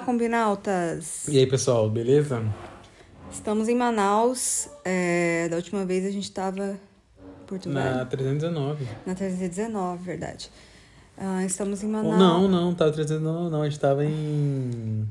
Olá, combinautas! E aí, pessoal, beleza? Estamos em Manaus. É, da última vez a gente estava em Porto Na Velho. 319. Na 319, verdade. Ah, estamos em Manaus. Não, não, tava 319, não, a gente tava em.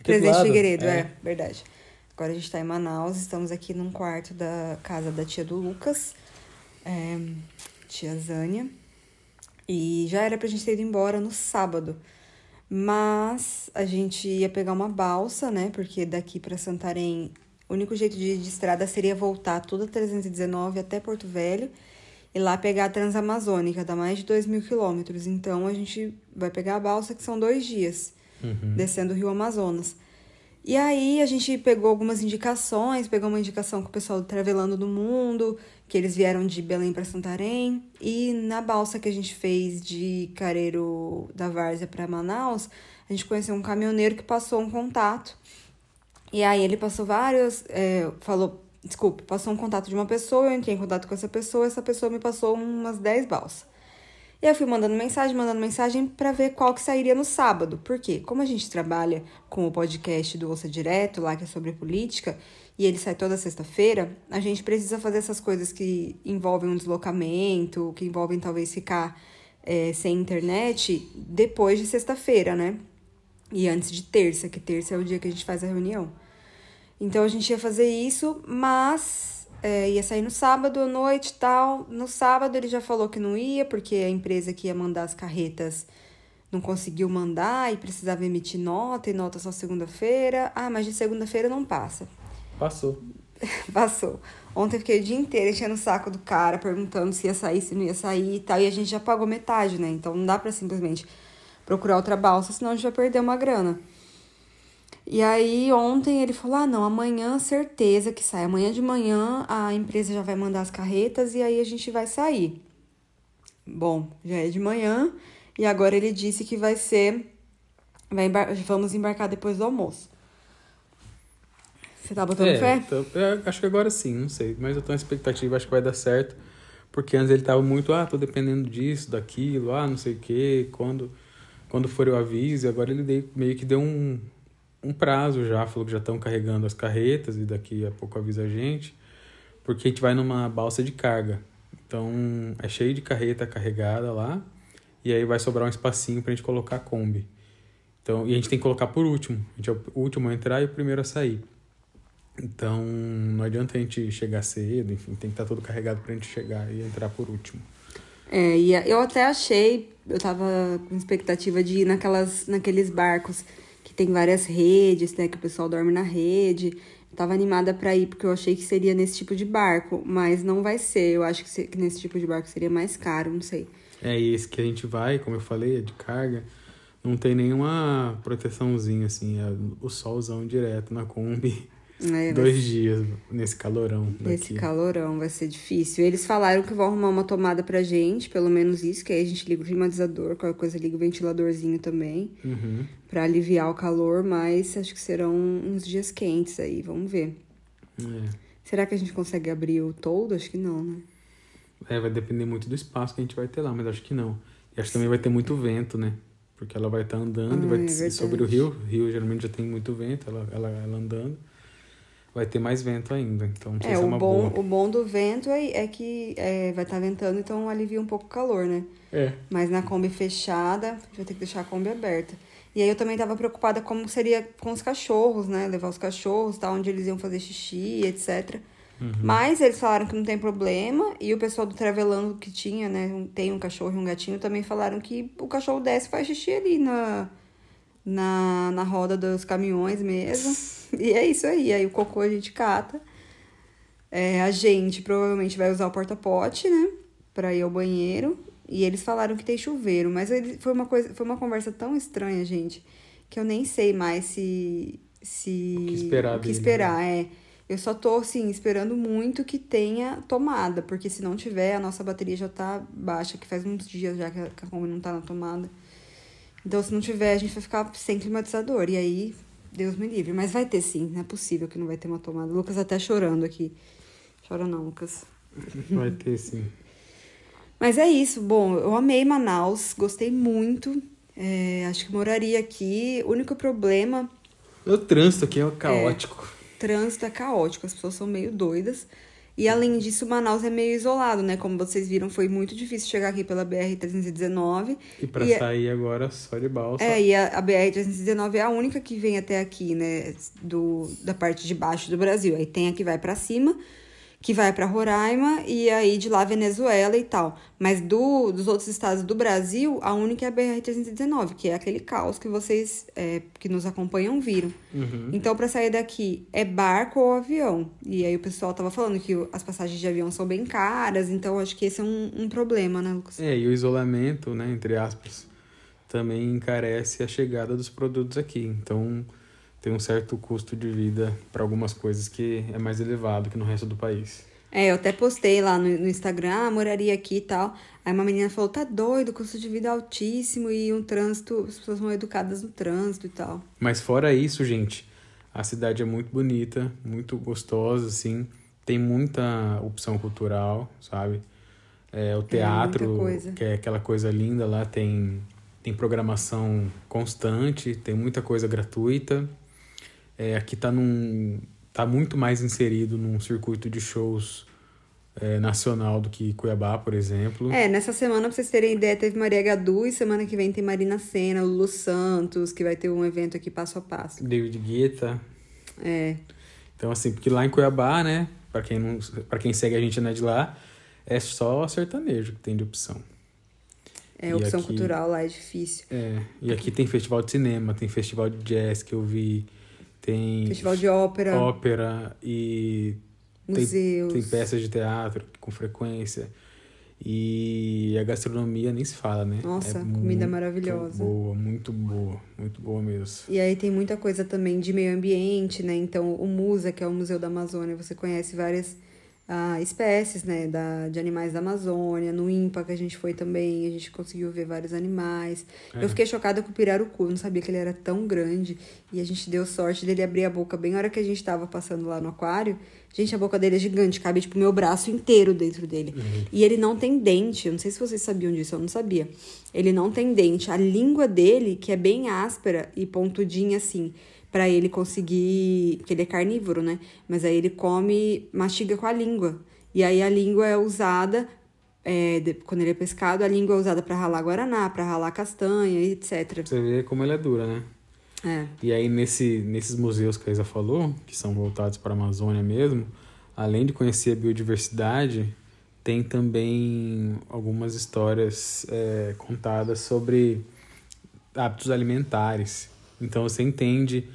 aqui Presidente. Figueiredo, é. verdade. Agora a gente está em Manaus, estamos aqui num quarto da casa da tia do Lucas, é, tia Zânia. E já era pra gente ter ido embora no sábado. Mas a gente ia pegar uma balsa, né? Porque daqui pra Santarém, o único jeito de ir de estrada seria voltar toda a 319 até Porto Velho e lá pegar a Transamazônica, dá mais de 2 mil quilômetros. Então a gente vai pegar a balsa, que são dois dias Uhum. descendo o Rio Amazonas. E aí a gente pegou algumas indicações, pegou uma indicação com o pessoal do Travelando do Mundo, que eles vieram de Belém para Santarém, e na balsa que a gente fez de Careiro da Várzea para Manaus, a gente conheceu um caminhoneiro que passou um contato. E aí ele passou vários, é, falou, desculpa, passou um contato de uma pessoa, eu entrei em contato com essa pessoa, essa pessoa me passou umas 10 balsas. E eu fui mandando mensagem, mandando mensagem para ver qual que sairia no sábado. Por quê? Como a gente trabalha com o podcast do Ouça Direto, lá que é sobre política, e ele sai toda sexta-feira, a gente precisa fazer essas coisas que envolvem um deslocamento, que envolvem talvez ficar é, sem internet depois de sexta-feira, né? E antes de terça, que terça é o dia que a gente faz a reunião. Então a gente ia fazer isso, mas é, ia sair no sábado à noite e tal. No sábado ele já falou que não ia, porque a empresa que ia mandar as carretas não conseguiu mandar e precisava emitir nota, e nota só segunda-feira. Ah, mas de segunda-feira não passa. Passou. Passou. Ontem eu fiquei o dia inteiro enchendo o saco do cara, perguntando se ia sair, se não ia sair e tal. E a gente já pagou metade, né? Então não dá pra simplesmente procurar outra balsa, senão a gente vai perder uma grana. E aí ontem ele falou: ah, não, amanhã certeza que sai. Amanhã de manhã a empresa já vai mandar as carretas e aí a gente vai sair. Bom, já é de manhã e agora ele disse que vai ser. Vai embar- vamos embarcar depois do almoço. Você tá botando é, fé? tô- eu acho que agora sim, não sei. Mas eu tô na expectativa, acho que vai dar certo. Porque antes ele tava muito, ah, tô dependendo disso, daquilo, ah, não sei o quê, quando, quando for eu aviso. E agora ele meio que deu um, um prazo já, falou que já estão carregando as carretas e daqui a pouco avisa a gente. Porque a gente vai numa balsa de carga. Então é cheio de carreta carregada lá. E aí vai sobrar um espacinho pra gente colocar a Kombi. Então, e a gente tem que colocar por último. A gente é o último a entrar e o primeiro a sair. Então, não adianta a gente chegar cedo, enfim, tem que estar todo carregado pra gente chegar e entrar por último. É, e eu até achei, eu tava com expectativa de ir naquelas, naqueles barcos tem várias redes, né? Que o pessoal dorme na rede. Eu tava animada pra ir, porque eu achei que seria nesse tipo de barco, mas não vai ser. Eu acho que nesse tipo de barco seria mais caro, não sei. É, e esse que a gente vai, como eu falei, é de carga, não tem nenhuma proteçãozinha, assim, é o solzão direto na Kombi, É, dois dias nesse calorão Nesse daqui. calorão vai ser difícil. Eles falaram que vão arrumar uma tomada pra gente, pelo menos isso, que aí a gente liga o climatizador, qualquer coisa liga o ventiladorzinho também, Uhum. pra aliviar o calor, mas acho que serão uns dias quentes aí, vamos ver. É. Será que a gente consegue abrir o toldo? Acho que não, né? É, vai depender muito do espaço que a gente vai ter lá, mas acho que não. E acho que também vai ter muito vento, né? Porque ela vai estar andando, Ah, vai é sobre o rio. O rio geralmente já tem muito vento, ela, ela, ela andando. Vai ter mais vento ainda, então não sei É, se é o uma bom, boa. o bom do vento é, é que é, vai estar ventando, então alivia um pouco o calor, né? É. Mas na Kombi fechada, a gente vai ter que deixar a Kombi aberta. E aí eu também tava preocupada como seria com os cachorros, né? Levar os cachorros, tá? Onde eles iam fazer xixi, etc. Uhum. Mas eles falaram que não tem problema. E o pessoal do Travelando que tinha, né? Tem um cachorro e um gatinho, também falaram que o cachorro desce e faz xixi ali na, na, na roda dos caminhões mesmo. E é isso aí. Aí o cocô a gente cata. É, a gente provavelmente vai usar o porta-pote, né? Pra ir ao banheiro. E eles falaram que tem chuveiro. Mas ele, foi, uma coisa, foi uma conversa tão estranha, gente, que eu nem sei mais se. se O que esperar o que dele, esperar, é. Eu só tô, assim, esperando muito que tenha tomada, porque se não tiver, a nossa bateria já tá baixa, que faz uns dias já que a que a Kombi não tá na tomada. Então, se não tiver, a gente vai ficar sem climatizador. E aí, Deus me livre. Mas vai ter sim, não é possível que não vai ter uma tomada. O Lucas até chorando aqui. Chora não, Lucas. Vai ter sim. Mas é isso. Bom, eu amei Manaus, gostei muito. É, acho que moraria aqui. O único problema. O trânsito aqui é caótico. É, trânsito é caótico, as pessoas são meio doidas. E além disso, Manaus é meio isolado, né? Como vocês viram, foi muito difícil chegar aqui pela BR-319. E para é sair agora só de balsa. É, e a, a BR-319 é a única que vem até aqui, né? Do, da parte de baixo do Brasil. Aí tem a que vai para cima que vai para Roraima e aí de lá Venezuela e tal. Mas do, dos outros estados do Brasil, a única é a BR-319, que é aquele caos que vocês é, que nos acompanham viram. Uhum. Então, para sair daqui, é barco ou avião. E aí o pessoal tava falando que as passagens de avião são bem caras, então acho que esse é um, um problema, né, Lucas? É, e o isolamento, né, entre aspas, também encarece a chegada dos produtos aqui. Então tem um certo custo de vida para algumas coisas que é mais elevado que no resto do país. É, eu até postei lá no, no Instagram, ah, moraria aqui e tal. Aí uma menina falou, tá doido, custo de vida é altíssimo e um trânsito, as pessoas são educadas no trânsito e tal. Mas fora isso, gente, a cidade é muito bonita, muito gostosa, assim. Tem muita opção cultural, sabe? É, o teatro, que é aquela coisa linda lá, tem, tem programação constante, tem muita coisa gratuita. É, aqui está num tá muito mais inserido num circuito de shows é, nacional do que Cuiabá, por exemplo. É, nessa semana, pra vocês terem ideia, teve Maria Gadu e semana que vem tem Marina Senna, Lulu Santos, que vai ter um evento aqui passo a passo. David Guetta. É. Então, assim, porque lá em Cuiabá, né, pra quem, não, pra quem segue a gente não é de lá, é só sertanejo que tem de opção. É, opção aqui, cultural lá é difícil. É, e aqui tem festival de cinema, tem festival de jazz que eu vi tem festival de ópera, ópera e museus, tem, tem peças de teatro com frequência. E a gastronomia nem se fala, né? Nossa, é comida maravilhosa. Boa, muito boa, muito boa mesmo. E aí tem muita coisa também de meio ambiente, né? Então, o MUSA, que é o Museu da Amazônia, você conhece várias ah, espécies, né, da, de animais da Amazônia. No IMPA que a gente foi também, a gente conseguiu ver vários animais. É. Eu fiquei chocada com o pirarucu, não sabia que ele era tão grande. E a gente deu sorte dele abrir a boca bem na hora que a gente tava passando lá no aquário. Gente, a boca dele é gigante, cabe tipo meu braço inteiro dentro dele. Uhum. E ele não tem dente, eu não sei se vocês sabiam disso, eu não sabia. Ele não tem dente. A língua dele, que é bem áspera e pontudinha assim, para ele conseguir. Porque ele é carnívoro, né? Mas aí ele come, mastiga com a língua. E aí a língua é usada. É, de, quando ele é pescado, a língua é usada para ralar guaraná, para ralar castanha, etc. Você vê como ela é dura, né? É. E aí, nesse, nesses museus que a Isa falou, que são voltados para a Amazônia mesmo, além de conhecer a biodiversidade, tem também algumas histórias é, contadas sobre hábitos alimentares. Então, você entende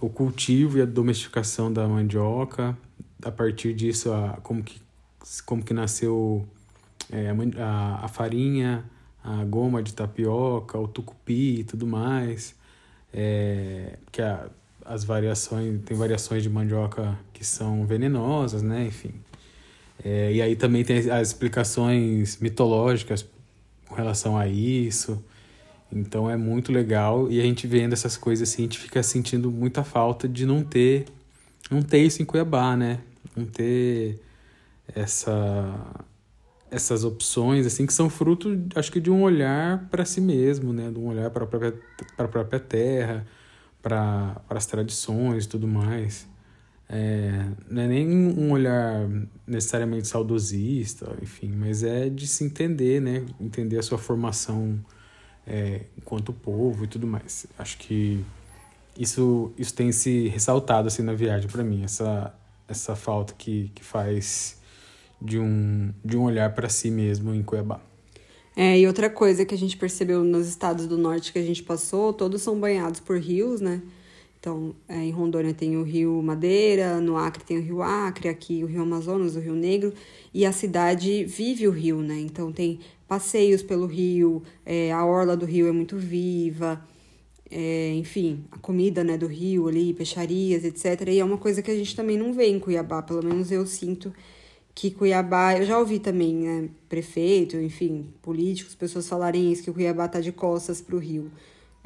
o cultivo e a domesticação da mandioca. A partir disso, a, como, que, como que nasceu é, a, a farinha, a goma de tapioca, o tucupi e tudo mais. É, que a, as variações, tem variações de mandioca que são venenosas, né? Enfim. É, e aí também tem as explicações mitológicas com relação a isso. Então é muito legal e a gente vendo essas coisas assim, a gente fica sentindo muita falta de não ter não ter isso em Cuiabá, né? Não ter essa essas opções assim que são fruto, acho que de um olhar para si mesmo, né? De um olhar para a própria para a própria terra, para as tradições tudo mais. É, não é nem um olhar necessariamente saudosista, enfim, mas é de se entender, né? Entender a sua formação é, enquanto povo e tudo mais. Acho que isso, isso tem se ressaltado assim na viagem para mim, essa, essa falta que, que faz de um, de um olhar para si mesmo em Cuiabá. É, e outra coisa que a gente percebeu nos estados do norte que a gente passou, todos são banhados por rios, né? Então, é, em Rondônia tem o Rio Madeira, no Acre tem o Rio Acre, aqui o Rio Amazonas, o Rio Negro, e a cidade vive o rio, né? Então tem passeios pelo rio, é, a orla do rio é muito viva, é, enfim, a comida né, do rio ali, peixarias, etc. E é uma coisa que a gente também não vê em Cuiabá, pelo menos eu sinto que Cuiabá, eu já ouvi também, né, prefeito, enfim, políticos, pessoas falarem isso, que Cuiabá tá de costas para o rio.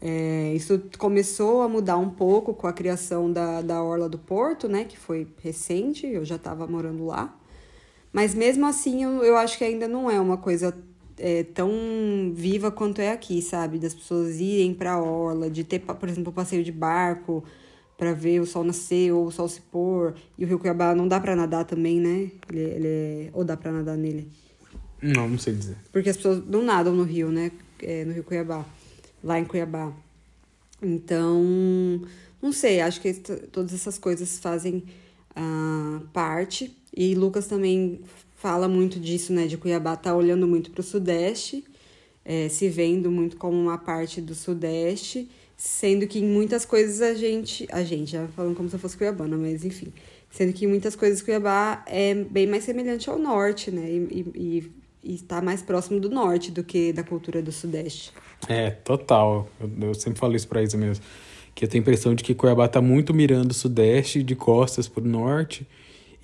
É, isso começou a mudar um pouco com a criação da, da Orla do Porto, né, que foi recente, eu já estava morando lá. Mas mesmo assim, eu, eu acho que ainda não é uma coisa é, tão viva quanto é aqui, sabe? Das pessoas irem pra orla, de ter, por exemplo, passeio de barco para ver o sol nascer ou o sol se pôr. E o Rio Cuiabá não dá para nadar também, né? Ele, ele é... Ou dá para nadar nele? Não, não sei dizer. Porque as pessoas não nadam no rio, né? É, no Rio Cuiabá. Lá em Cuiabá. Então, não sei, acho que todas essas coisas fazem uh, parte. E Lucas também fala muito disso, né? De Cuiabá tá olhando muito para o Sudeste, é, se vendo muito como uma parte do Sudeste, sendo que em muitas coisas a gente. A gente, já falando como se eu fosse cuiabana, mas enfim. Sendo que em muitas coisas Cuiabá é bem mais semelhante ao norte, né? E, e, e está mais próximo do norte do que da cultura do Sudeste. É, total. Eu, eu sempre falo isso para isso mesmo. Que eu tenho a impressão de que Cuiabá está muito mirando o Sudeste, de costas para o norte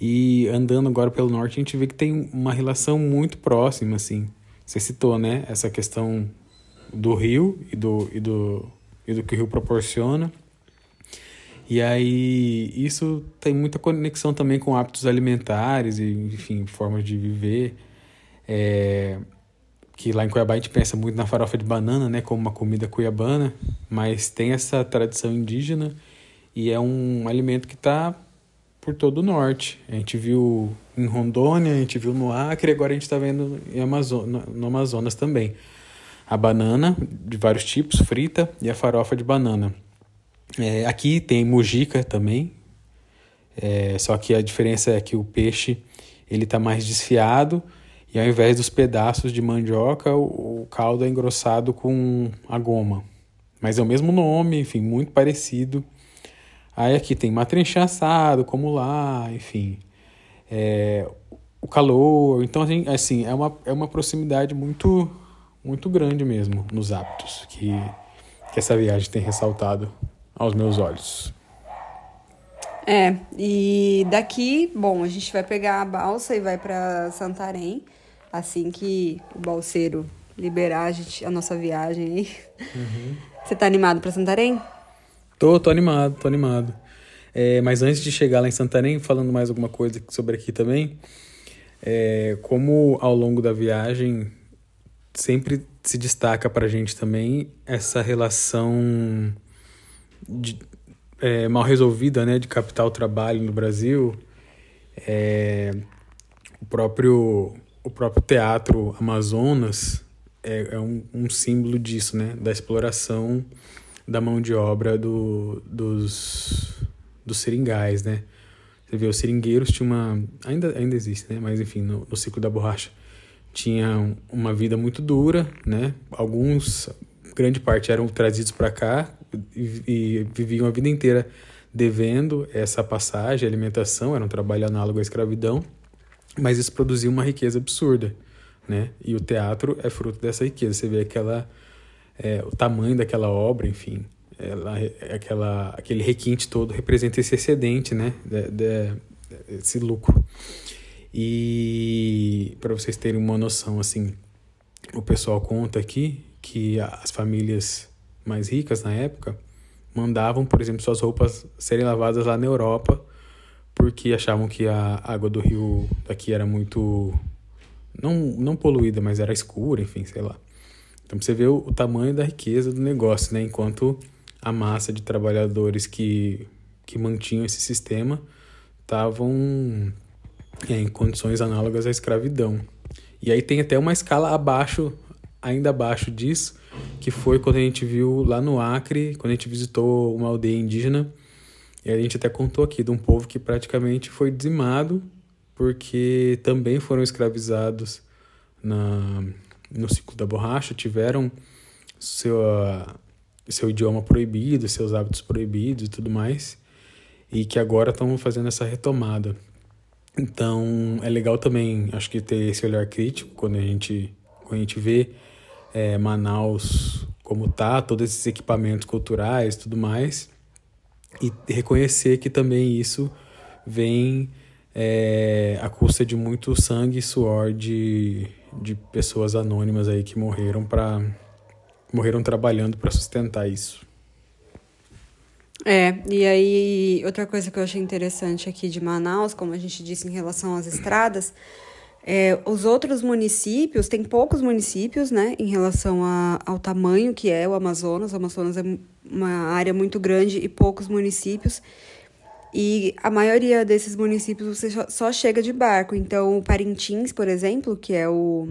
e andando agora pelo norte, a gente vê que tem uma relação muito próxima, assim. Você citou, né, essa questão do rio e do, e do, e do que o rio proporciona. E aí, isso tem muita conexão também com hábitos alimentares e, enfim, formas de viver. É, que lá em Cuiabá a gente pensa muito na farofa de banana, né, como uma comida cuiabana, mas tem essa tradição indígena e é um alimento que está por todo o norte. A gente viu em Rondônia, a gente viu no Acre, agora a gente está vendo em Amazon, no Amazonas também. A banana, de vários tipos, frita, e a farofa de banana. É, aqui tem mujica também, é, só que a diferença é que o peixe ele está mais desfiado e ao invés dos pedaços de mandioca, o, caldo é engrossado com a goma. Mas é o mesmo nome, enfim, muito parecido. Aí aqui tem matrincha assado, como lá, enfim. É, o calor. Então, assim, assim, é, uma, é uma proximidade muito, muito grande mesmo nos hábitos que, que essa viagem tem ressaltado aos meus olhos. É, e daqui, bom, a gente vai pegar a balsa e vai para Santarém, assim que o balseiro liberar a, gente, a nossa viagem aí. Uhum. Você tá animado para Santarém? Tô, tô animado, tô animado. É, mas antes de chegar lá em Santarém, falando mais alguma coisa sobre aqui também, é, como ao longo da viagem sempre se destaca para a gente também essa relação de, é, mal resolvida né, de capital-trabalho no Brasil, é, o, próprio, o próprio teatro Amazonas é, é um, um símbolo disso, né, da exploração da mão de obra do, dos, dos seringais, né? Você vê, os seringueiros tinham uma... Ainda, ainda existe, né? Mas, enfim, no, no ciclo da borracha. Tinha uma vida muito dura, né? Alguns, grande parte, eram trazidos para cá e, e viviam a vida inteira devendo essa passagem, alimentação, era um trabalho análogo à escravidão, mas isso produzia uma riqueza absurda, né? E o teatro é fruto dessa riqueza. Você vê aquela é, o tamanho daquela obra, enfim, ela, aquela, aquele requinte todo representa esse excedente, né, de, de, esse lucro. E para vocês terem uma noção, assim, o pessoal conta aqui que as famílias mais ricas na época mandavam, por exemplo, suas roupas serem lavadas lá na Europa porque achavam que a água do rio daqui era muito não não poluída, mas era escura, enfim, sei lá. Então você vê o, o tamanho da riqueza do negócio, né? Enquanto a massa de trabalhadores que, que mantinham esse sistema estavam é, em condições análogas à escravidão. E aí tem até uma escala abaixo, ainda abaixo disso, que foi quando a gente viu lá no Acre, quando a gente visitou uma aldeia indígena, e a gente até contou aqui de um povo que praticamente foi dizimado porque também foram escravizados na, no ciclo da borracha, tiveram seu, seu idioma proibido, seus hábitos proibidos e tudo mais, e que agora estão fazendo essa retomada. Então é legal também, acho que ter esse olhar crítico quando a gente, quando a gente vê é, Manaus como tá, todos esses equipamentos culturais tudo mais, e reconhecer que também isso vem é, à custa de muito sangue e suor de, de pessoas anônimas aí que morreram para morreram trabalhando para sustentar isso. É, e aí outra coisa que eu achei interessante aqui de Manaus, como a gente disse em relação às estradas, É, os outros municípios, tem poucos municípios, né, em relação a, ao tamanho que é o Amazonas. O Amazonas é uma área muito grande e poucos municípios. E a maioria desses municípios você só chega de barco. Então, Parintins, por exemplo, que é o,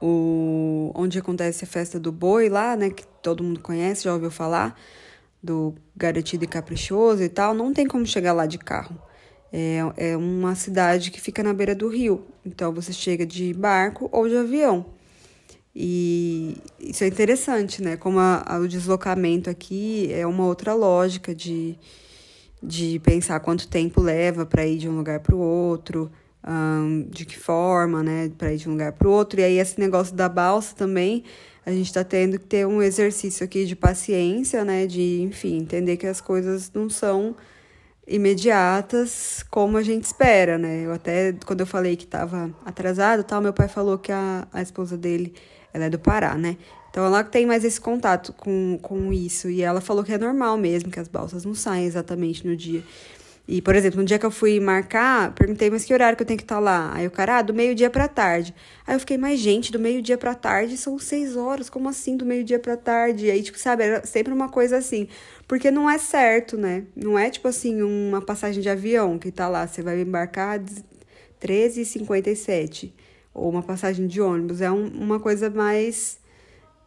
o onde acontece a festa do boi lá, né, que todo mundo conhece, já ouviu falar, do garantido e caprichoso e tal, não tem como chegar lá de carro. É, é uma cidade que fica na beira do rio. Então você chega de barco ou de avião. E isso é interessante, né? Como a, a, o deslocamento aqui é uma outra lógica de, de pensar quanto tempo leva para ir de um lugar para o outro, um, de que forma, né? Para ir de um lugar para o outro. E aí, esse negócio da balsa também, a gente está tendo que ter um exercício aqui de paciência, né? De, enfim, entender que as coisas não são imediatas como a gente espera, né? Eu até, quando eu falei que estava atrasado tal, meu pai falou que a, a esposa dele, ela é do Pará, né? Então ela tem mais esse contato com, com isso. E ela falou que é normal mesmo, que as balsas não saem exatamente no dia. E, por exemplo, no dia que eu fui marcar, perguntei, mas que horário que eu tenho que estar tá lá? Aí o cara, ah, do meio-dia pra tarde. Aí eu fiquei, mas gente, do meio-dia pra tarde são seis horas, como assim do meio-dia pra tarde? E aí, tipo, sabe, era sempre uma coisa assim. Porque não é certo, né? Não é tipo assim, uma passagem de avião que tá lá, você vai embarcar 13h57. Ou uma passagem de ônibus. É um, uma coisa mais.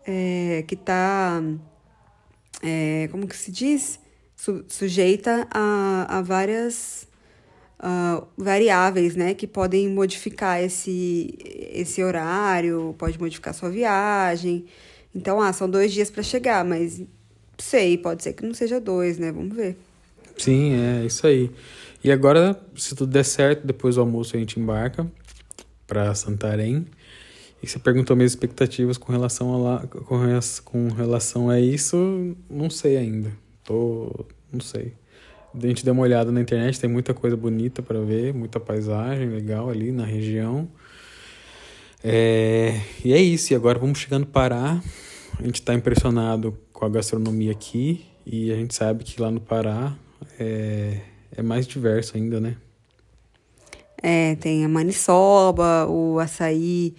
É, que tá. É, como que se diz? Su, sujeita a, a várias uh, variáveis, né? Que podem modificar esse, esse horário, pode modificar sua viagem. Então, ah, são dois dias para chegar, mas sei, pode ser que não seja dois, né? Vamos ver. Sim, é isso aí. E agora, se tudo der certo, depois do almoço a gente embarca para Santarém. E você perguntou minhas expectativas com relação a lá, com, com relação a isso, não sei ainda. Tô, não sei. A gente deu uma olhada na internet, tem muita coisa bonita para ver, muita paisagem legal ali na região. É, e é isso, e agora vamos chegando Pará. A gente está impressionado com a gastronomia aqui e a gente sabe que lá no Pará é, é mais diverso ainda, né? É, tem a maniçoba, o açaí,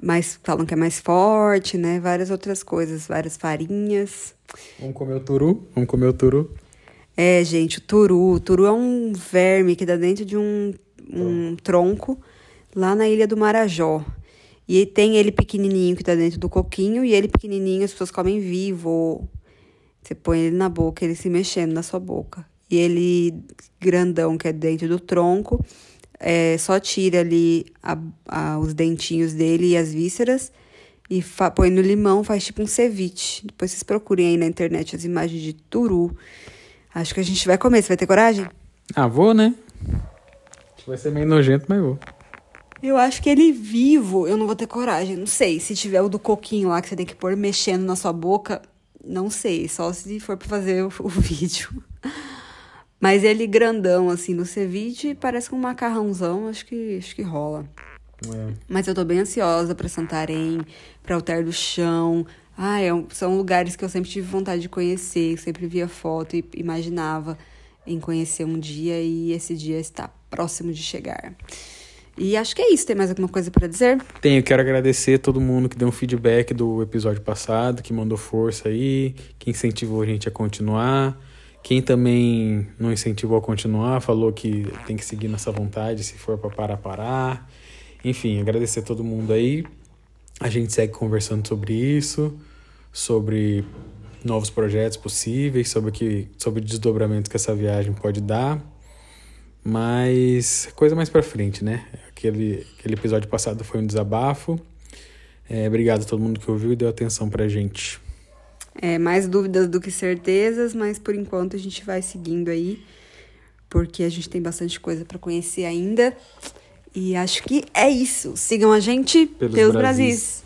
mais, falam que é mais forte, né? Várias outras coisas, várias farinhas. Vamos comer o turu? Vamos comer o turu? É, gente, o turu. O turu é um verme que dá dentro de um, um tronco lá na ilha do Marajó. E tem ele pequenininho que tá dentro do coquinho, e ele pequenininho as pessoas comem vivo. Você põe ele na boca, ele se mexendo na sua boca. E ele grandão, que é dentro do tronco, é, só tira ali a, a, os dentinhos dele e as vísceras e põe no limão, faz tipo um ceviche. Depois vocês procurem aí na internet as imagens de turu. Acho que a gente vai comer. Você vai ter coragem? Ah, vou, né? Vai ser meio nojento, mas vou. Eu acho que ele vivo, eu não vou ter coragem. Não sei. Se tiver o do coquinho lá que você tem que pôr mexendo na sua boca, não sei. Só se for pra fazer o, o vídeo. Mas ele grandão, assim, no ceviche, parece um macarrãozão. Acho que, acho que rola. É. Mas eu tô bem ansiosa pra Santarém, pra Altar do Chão. Ah, é um, são lugares que eu sempre tive vontade de conhecer, sempre via foto e imaginava em conhecer um dia e esse dia está próximo de chegar. E acho que é isso. Tem mais alguma coisa para dizer? Tenho. Quero agradecer todo mundo que deu um feedback do episódio passado, que mandou força aí, que incentivou a gente a continuar. Quem também não incentivou a continuar, falou que tem que seguir nessa vontade, se for para parar, parar. Enfim, agradecer a todo mundo aí. A gente segue conversando sobre isso, sobre novos projetos possíveis, sobre que sobre desdobramentos que essa viagem pode dar. Mas coisa mais para frente, né? Aquele, aquele episódio passado foi um desabafo. É, obrigado a todo mundo que ouviu e deu atenção pra gente. É, mais dúvidas do que certezas, mas por enquanto a gente vai seguindo aí, porque a gente tem bastante coisa para conhecer ainda. E acho que é isso. Sigam a gente pelos, pelos Brasis. Brasis.